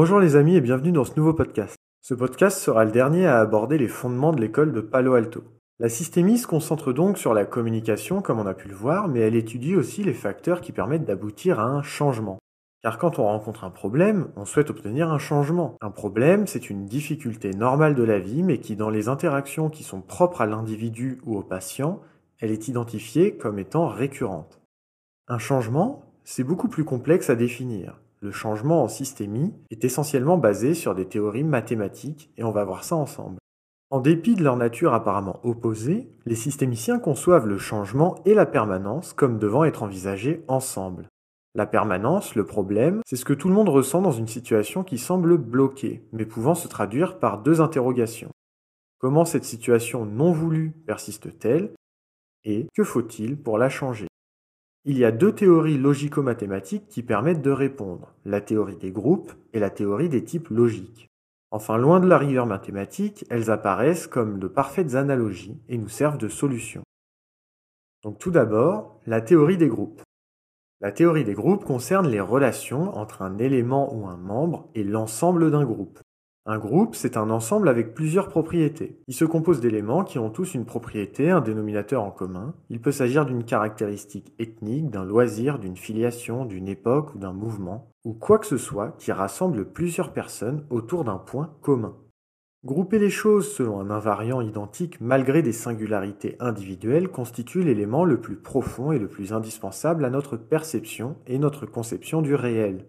Bonjour les amis et bienvenue dans ce nouveau podcast. Ce podcast sera le dernier à aborder les fondements de l'école de Palo Alto. La systémie se concentre donc sur la communication comme on a pu le voir, mais elle étudie aussi les facteurs qui permettent d'aboutir à un changement. Car quand on rencontre un problème, on souhaite obtenir un changement. Un problème, c'est une difficulté normale de la vie, mais qui dans les interactions qui sont propres à l'individu ou au patient, elle est identifiée comme étant récurrente. Un changement, c'est beaucoup plus complexe à définir. Le changement en systémie est essentiellement basé sur des théories mathématiques et on va voir ça ensemble. En dépit de leur nature apparemment opposée, les systémiciens conçoivent le changement et la permanence comme devant être envisagés ensemble. La permanence, le problème, c'est ce que tout le monde ressent dans une situation qui semble bloquée, mais pouvant se traduire par deux interrogations. Comment cette situation non voulue persiste-t-elle? Et que faut-il pour la changer? Il y a deux théories logico-mathématiques qui permettent de répondre, la théorie des groupes et la théorie des types logiques. Enfin, loin de la rigueur mathématique, elles apparaissent comme de parfaites analogies et nous servent de solution. Donc tout d'abord, la théorie des groupes. La théorie des groupes concerne les relations entre un élément ou un membre et l'ensemble d'un groupe. Un groupe, c'est un ensemble avec plusieurs propriétés. Il se compose d'éléments qui ont tous une propriété, un dénominateur en commun. Il peut s'agir d'une caractéristique ethnique, d'un loisir, d'une filiation, d'une époque ou d'un mouvement, ou quoi que ce soit qui rassemble plusieurs personnes autour d'un point commun. Grouper les choses selon un invariant identique malgré des singularités individuelles constitue l'élément le plus profond et le plus indispensable à notre perception et notre conception du réel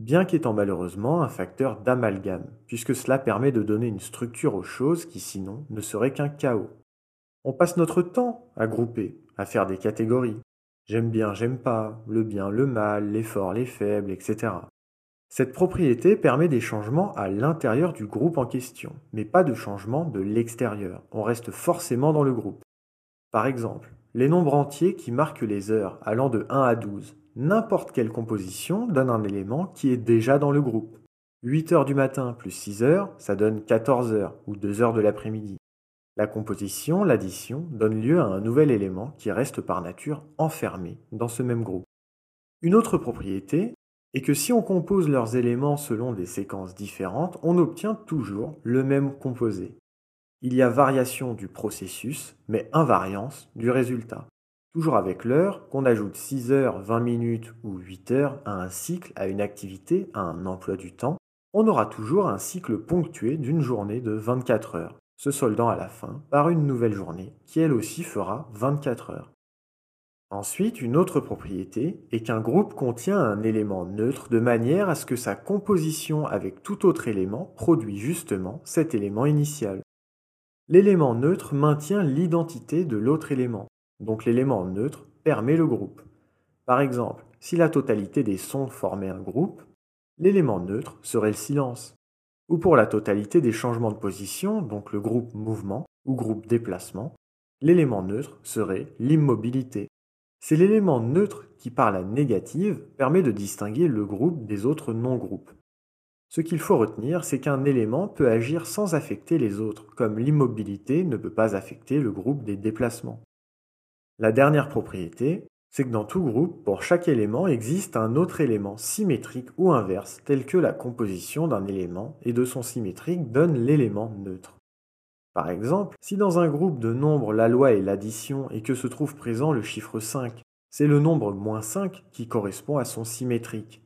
bien qu'étant malheureusement un facteur d'amalgame, puisque cela permet de donner une structure aux choses qui sinon ne seraient qu'un chaos. On passe notre temps à grouper, à faire des catégories. J'aime bien, j'aime pas, le bien, le mal, les forts, les faibles, etc. Cette propriété permet des changements à l'intérieur du groupe en question, mais pas de changement de l'extérieur. On reste forcément dans le groupe. Par exemple, les nombres entiers qui marquent les heures allant de 1 à 12 n'importe quelle composition donne un élément qui est déjà dans le groupe. 8 heures du matin plus 6 heures, ça donne 14 heures ou 2 heures de l'après-midi. La composition, l'addition, donne lieu à un nouvel élément qui reste par nature enfermé dans ce même groupe. Une autre propriété est que si on compose leurs éléments selon des séquences différentes, on obtient toujours le même composé. Il y a variation du processus, mais invariance du résultat. Toujours avec l'heure, qu'on ajoute 6 heures, 20 minutes ou 8 heures à un cycle, à une activité, à un emploi du temps, on aura toujours un cycle ponctué d'une journée de 24 heures, se soldant à la fin par une nouvelle journée qui elle aussi fera 24 heures. Ensuite, une autre propriété est qu'un groupe contient un élément neutre de manière à ce que sa composition avec tout autre élément produit justement cet élément initial. L'élément neutre maintient l'identité de l'autre élément, donc l'élément neutre permet le groupe. Par exemple, si la totalité des sons formait un groupe, l'élément neutre serait le silence. Ou pour la totalité des changements de position, donc le groupe mouvement ou groupe déplacement, l'élément neutre serait l'immobilité. C'est l'élément neutre qui, par la négative, permet de distinguer le groupe des autres non-groupes. Ce qu'il faut retenir, c'est qu'un élément peut agir sans affecter les autres, comme l'immobilité ne peut pas affecter le groupe des déplacements. La dernière propriété, c'est que dans tout groupe, pour chaque élément existe un autre élément symétrique ou inverse, tel que la composition d'un élément et de son symétrique donne l'élément neutre. Par exemple, si dans un groupe de nombres la loi est l'addition et que se trouve présent le chiffre 5, c'est le nombre moins 5 qui correspond à son symétrique.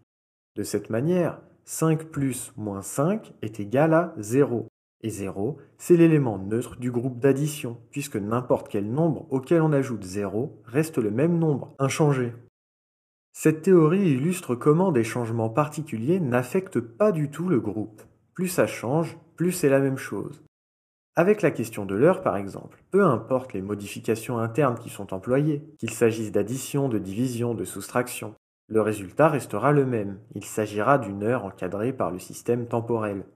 De cette manière, 5 plus moins 5 est égal à 0. Et 0, c'est l'élément neutre du groupe d'addition, puisque n'importe quel nombre auquel on ajoute 0 reste le même nombre, inchangé. Cette théorie illustre comment des changements particuliers n'affectent pas du tout le groupe. Plus ça change, plus c'est la même chose. Avec la question de l'heure, par exemple, peu importe les modifications internes qui sont employées, qu'il s'agisse d'addition, de division, de soustraction, le résultat restera le même. Il s'agira d'une heure encadrée par le système temporel.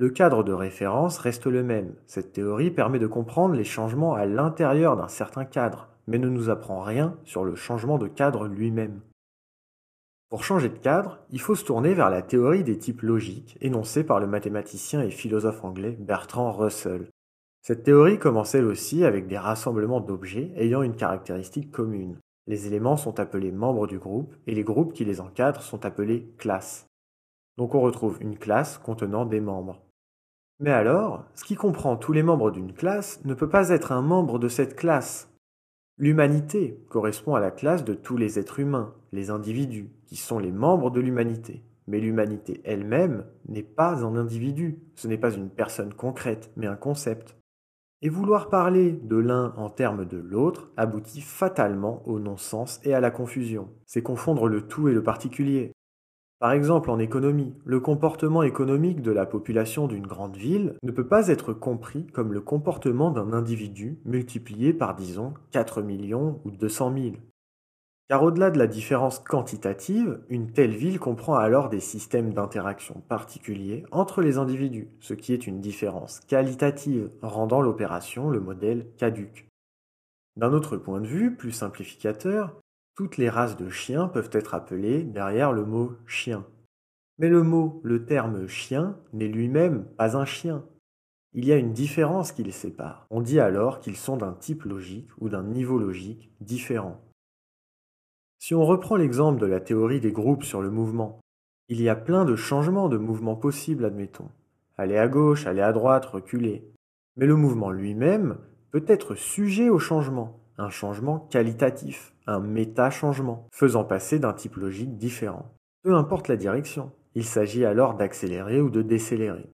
Le cadre de référence reste le même. Cette théorie permet de comprendre les changements à l'intérieur d'un certain cadre, mais ne nous apprend rien sur le changement de cadre lui-même. Pour changer de cadre, il faut se tourner vers la théorie des types logiques, énoncée par le mathématicien et philosophe anglais Bertrand Russell. Cette théorie commence elle aussi avec des rassemblements d'objets ayant une caractéristique commune. Les éléments sont appelés membres du groupe et les groupes qui les encadrent sont appelés classes. Donc on retrouve une classe contenant des membres. Mais alors, ce qui comprend tous les membres d'une classe ne peut pas être un membre de cette classe. L'humanité correspond à la classe de tous les êtres humains, les individus, qui sont les membres de l'humanité. Mais l'humanité elle-même n'est pas un individu, ce n'est pas une personne concrète, mais un concept. Et vouloir parler de l'un en termes de l'autre aboutit fatalement au non-sens et à la confusion. C'est confondre le tout et le particulier. Par exemple, en économie, le comportement économique de la population d'une grande ville ne peut pas être compris comme le comportement d'un individu multiplié par, disons, 4 millions ou 200 000. Car au-delà de la différence quantitative, une telle ville comprend alors des systèmes d'interaction particuliers entre les individus, ce qui est une différence qualitative, rendant l'opération le modèle caduque. D'un autre point de vue, plus simplificateur, toutes les races de chiens peuvent être appelées derrière le mot chien. Mais le mot, le terme chien, n'est lui-même pas un chien. Il y a une différence qui les sépare. On dit alors qu'ils sont d'un type logique ou d'un niveau logique différent. Si on reprend l'exemple de la théorie des groupes sur le mouvement, il y a plein de changements de mouvement possibles, admettons. Aller à gauche, aller à droite, reculer. Mais le mouvement lui-même peut être sujet au changement, un changement qualitatif, un méta-changement, faisant passer d'un type logique différent. Peu importe la direction, il s'agit alors d'accélérer ou de décélérer.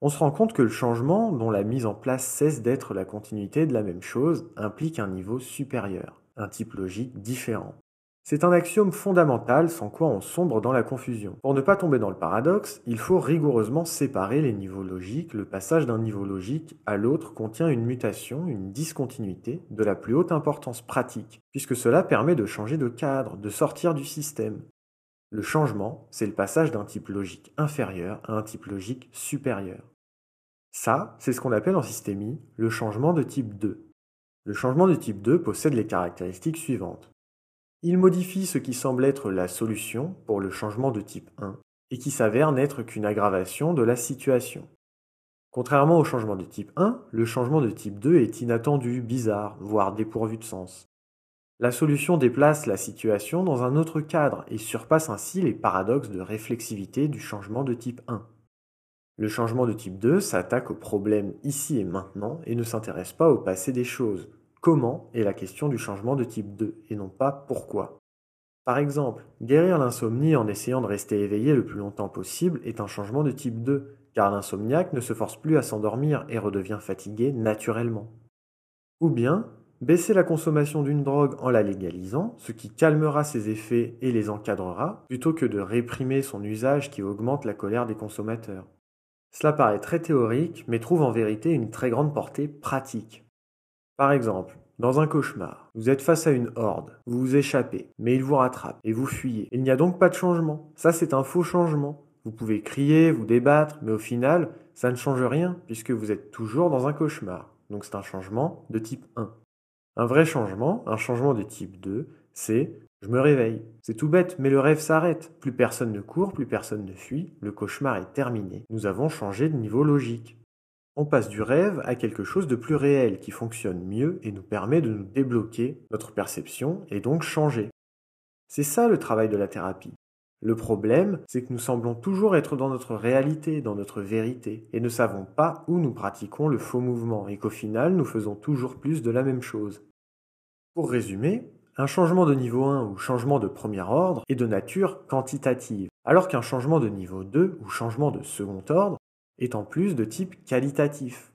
On se rend compte que le changement, dont la mise en place cesse d'être la continuité de la même chose, implique un niveau supérieur, un type logique différent. C'est un axiome fondamental sans quoi on sombre dans la confusion. Pour ne pas tomber dans le paradoxe, il faut rigoureusement séparer les niveaux logiques. Le passage d'un niveau logique à l'autre contient une mutation, une discontinuité de la plus haute importance pratique, puisque cela permet de changer de cadre, de sortir du système. Le changement, c'est le passage d'un type logique inférieur à un type logique supérieur. Ça, c'est ce qu'on appelle en systémie le changement de type 2. Le changement de type 2 possède les caractéristiques suivantes. Il modifie ce qui semble être la solution pour le changement de type 1 et qui s'avère n'être qu'une aggravation de la situation. Contrairement au changement de type 1, le changement de type 2 est inattendu, bizarre, voire dépourvu de sens. La solution déplace la situation dans un autre cadre et surpasse ainsi les paradoxes de réflexivité du changement de type 1. Le changement de type 2 s'attaque au problème ici et maintenant et ne s'intéresse pas au passé des choses, Comment est la question du changement de type 2 et non pas pourquoi. Par exemple, guérir l'insomnie en essayant de rester éveillé le plus longtemps possible est un changement de type 2, car l'insomniaque ne se force plus à s'endormir et redevient fatigué naturellement. Ou bien, baisser la consommation d'une drogue en la légalisant, ce qui calmera ses effets et les encadrera, plutôt que de réprimer son usage qui augmente la colère des consommateurs. Cela paraît très théorique, mais trouve en vérité une très grande portée pratique. Par exemple, dans un cauchemar, vous êtes face à une horde, vous vous échappez, mais ils vous rattrapent et vous fuyez. Il n'y a donc pas de changement. Ça, c'est un faux changement. Vous pouvez crier, vous débattre, mais au final, ça ne change rien puisque vous êtes toujours dans un cauchemar. Donc c'est un changement de type 1. Un vrai changement, un changement de type 2, c'est je me réveille. C'est tout bête, mais le rêve s'arrête. Plus personne ne court, plus personne ne fuit, le cauchemar est terminé. Nous avons changé de niveau logique. On passe du rêve à quelque chose de plus réel qui fonctionne mieux et nous permet de nous débloquer notre perception et donc changer. C'est ça le travail de la thérapie. Le problème, c'est que nous semblons toujours être dans notre réalité, dans notre vérité, et ne savons pas où nous pratiquons le faux mouvement, et qu'au final, nous faisons toujours plus de la même chose. Pour résumer, un changement de niveau 1 ou changement de premier ordre est de nature quantitative, alors qu'un changement de niveau 2 ou changement de second ordre est en plus de type qualitatif.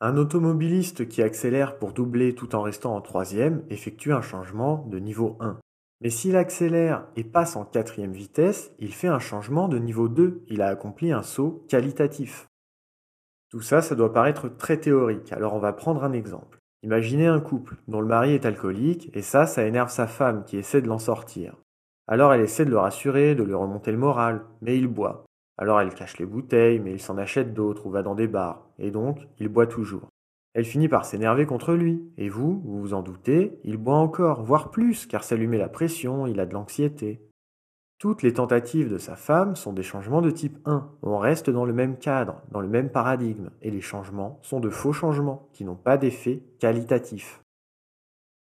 Un automobiliste qui accélère pour doubler tout en restant en troisième effectue un changement de niveau 1. Mais s'il accélère et passe en quatrième vitesse, il fait un changement de niveau 2, il a accompli un saut qualitatif. Tout ça, ça doit paraître très théorique, alors on va prendre un exemple. Imaginez un couple dont le mari est alcoolique et ça, ça énerve sa femme qui essaie de l'en sortir. Alors elle essaie de le rassurer, de lui remonter le moral, mais il boit. Alors elle cache les bouteilles, mais il s'en achète d'autres ou va dans des bars, et donc il boit toujours. Elle finit par s'énerver contre lui, et vous, vous vous en doutez, il boit encore, voire plus, car ça lui met la pression, il a de l'anxiété. Toutes les tentatives de sa femme sont des changements de type 1. On reste dans le même cadre, dans le même paradigme, et les changements sont de faux changements, qui n'ont pas d'effet qualitatif.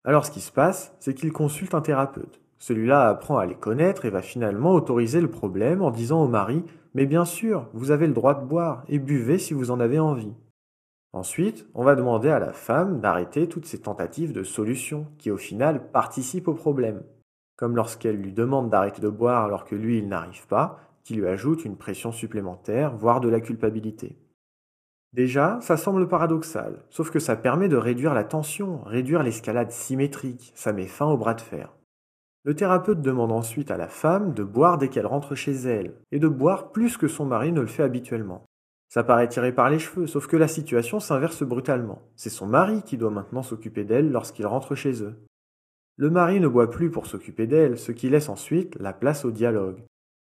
Alors ce qui se passe, c'est qu'il consulte un thérapeute. Celui-là apprend à les connaître et va finalement autoriser le problème en disant au mari Mais bien sûr, vous avez le droit de boire et buvez si vous en avez envie. Ensuite, on va demander à la femme d'arrêter toutes ces tentatives de solution qui au final participent au problème. Comme lorsqu'elle lui demande d'arrêter de boire alors que lui il n'arrive pas, qui lui ajoute une pression supplémentaire, voire de la culpabilité. Déjà, ça semble paradoxal, sauf que ça permet de réduire la tension, réduire l'escalade symétrique, ça met fin au bras de fer. Le thérapeute demande ensuite à la femme de boire dès qu'elle rentre chez elle, et de boire plus que son mari ne le fait habituellement. Ça paraît tiré par les cheveux, sauf que la situation s'inverse brutalement. C'est son mari qui doit maintenant s'occuper d'elle lorsqu'il rentre chez eux. Le mari ne boit plus pour s'occuper d'elle, ce qui laisse ensuite la place au dialogue.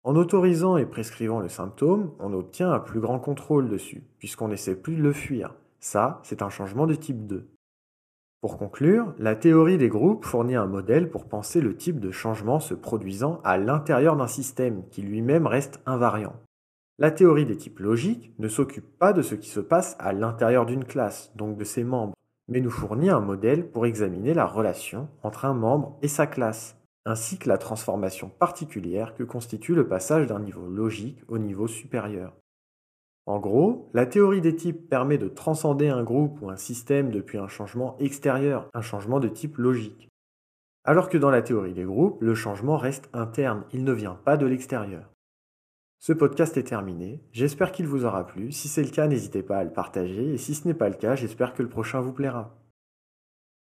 En autorisant et prescrivant le symptôme, on obtient un plus grand contrôle dessus, puisqu'on n'essaie plus de le fuir. Ça, c'est un changement de type 2. Pour conclure, la théorie des groupes fournit un modèle pour penser le type de changement se produisant à l'intérieur d'un système qui lui-même reste invariant. La théorie des types logiques ne s'occupe pas de ce qui se passe à l'intérieur d'une classe, donc de ses membres, mais nous fournit un modèle pour examiner la relation entre un membre et sa classe, ainsi que la transformation particulière que constitue le passage d'un niveau logique au niveau supérieur. En gros, la théorie des types permet de transcender un groupe ou un système depuis un changement extérieur, un changement de type logique. Alors que dans la théorie des groupes, le changement reste interne, il ne vient pas de l'extérieur. Ce podcast est terminé, j'espère qu'il vous aura plu, si c'est le cas n'hésitez pas à le partager, et si ce n'est pas le cas j'espère que le prochain vous plaira.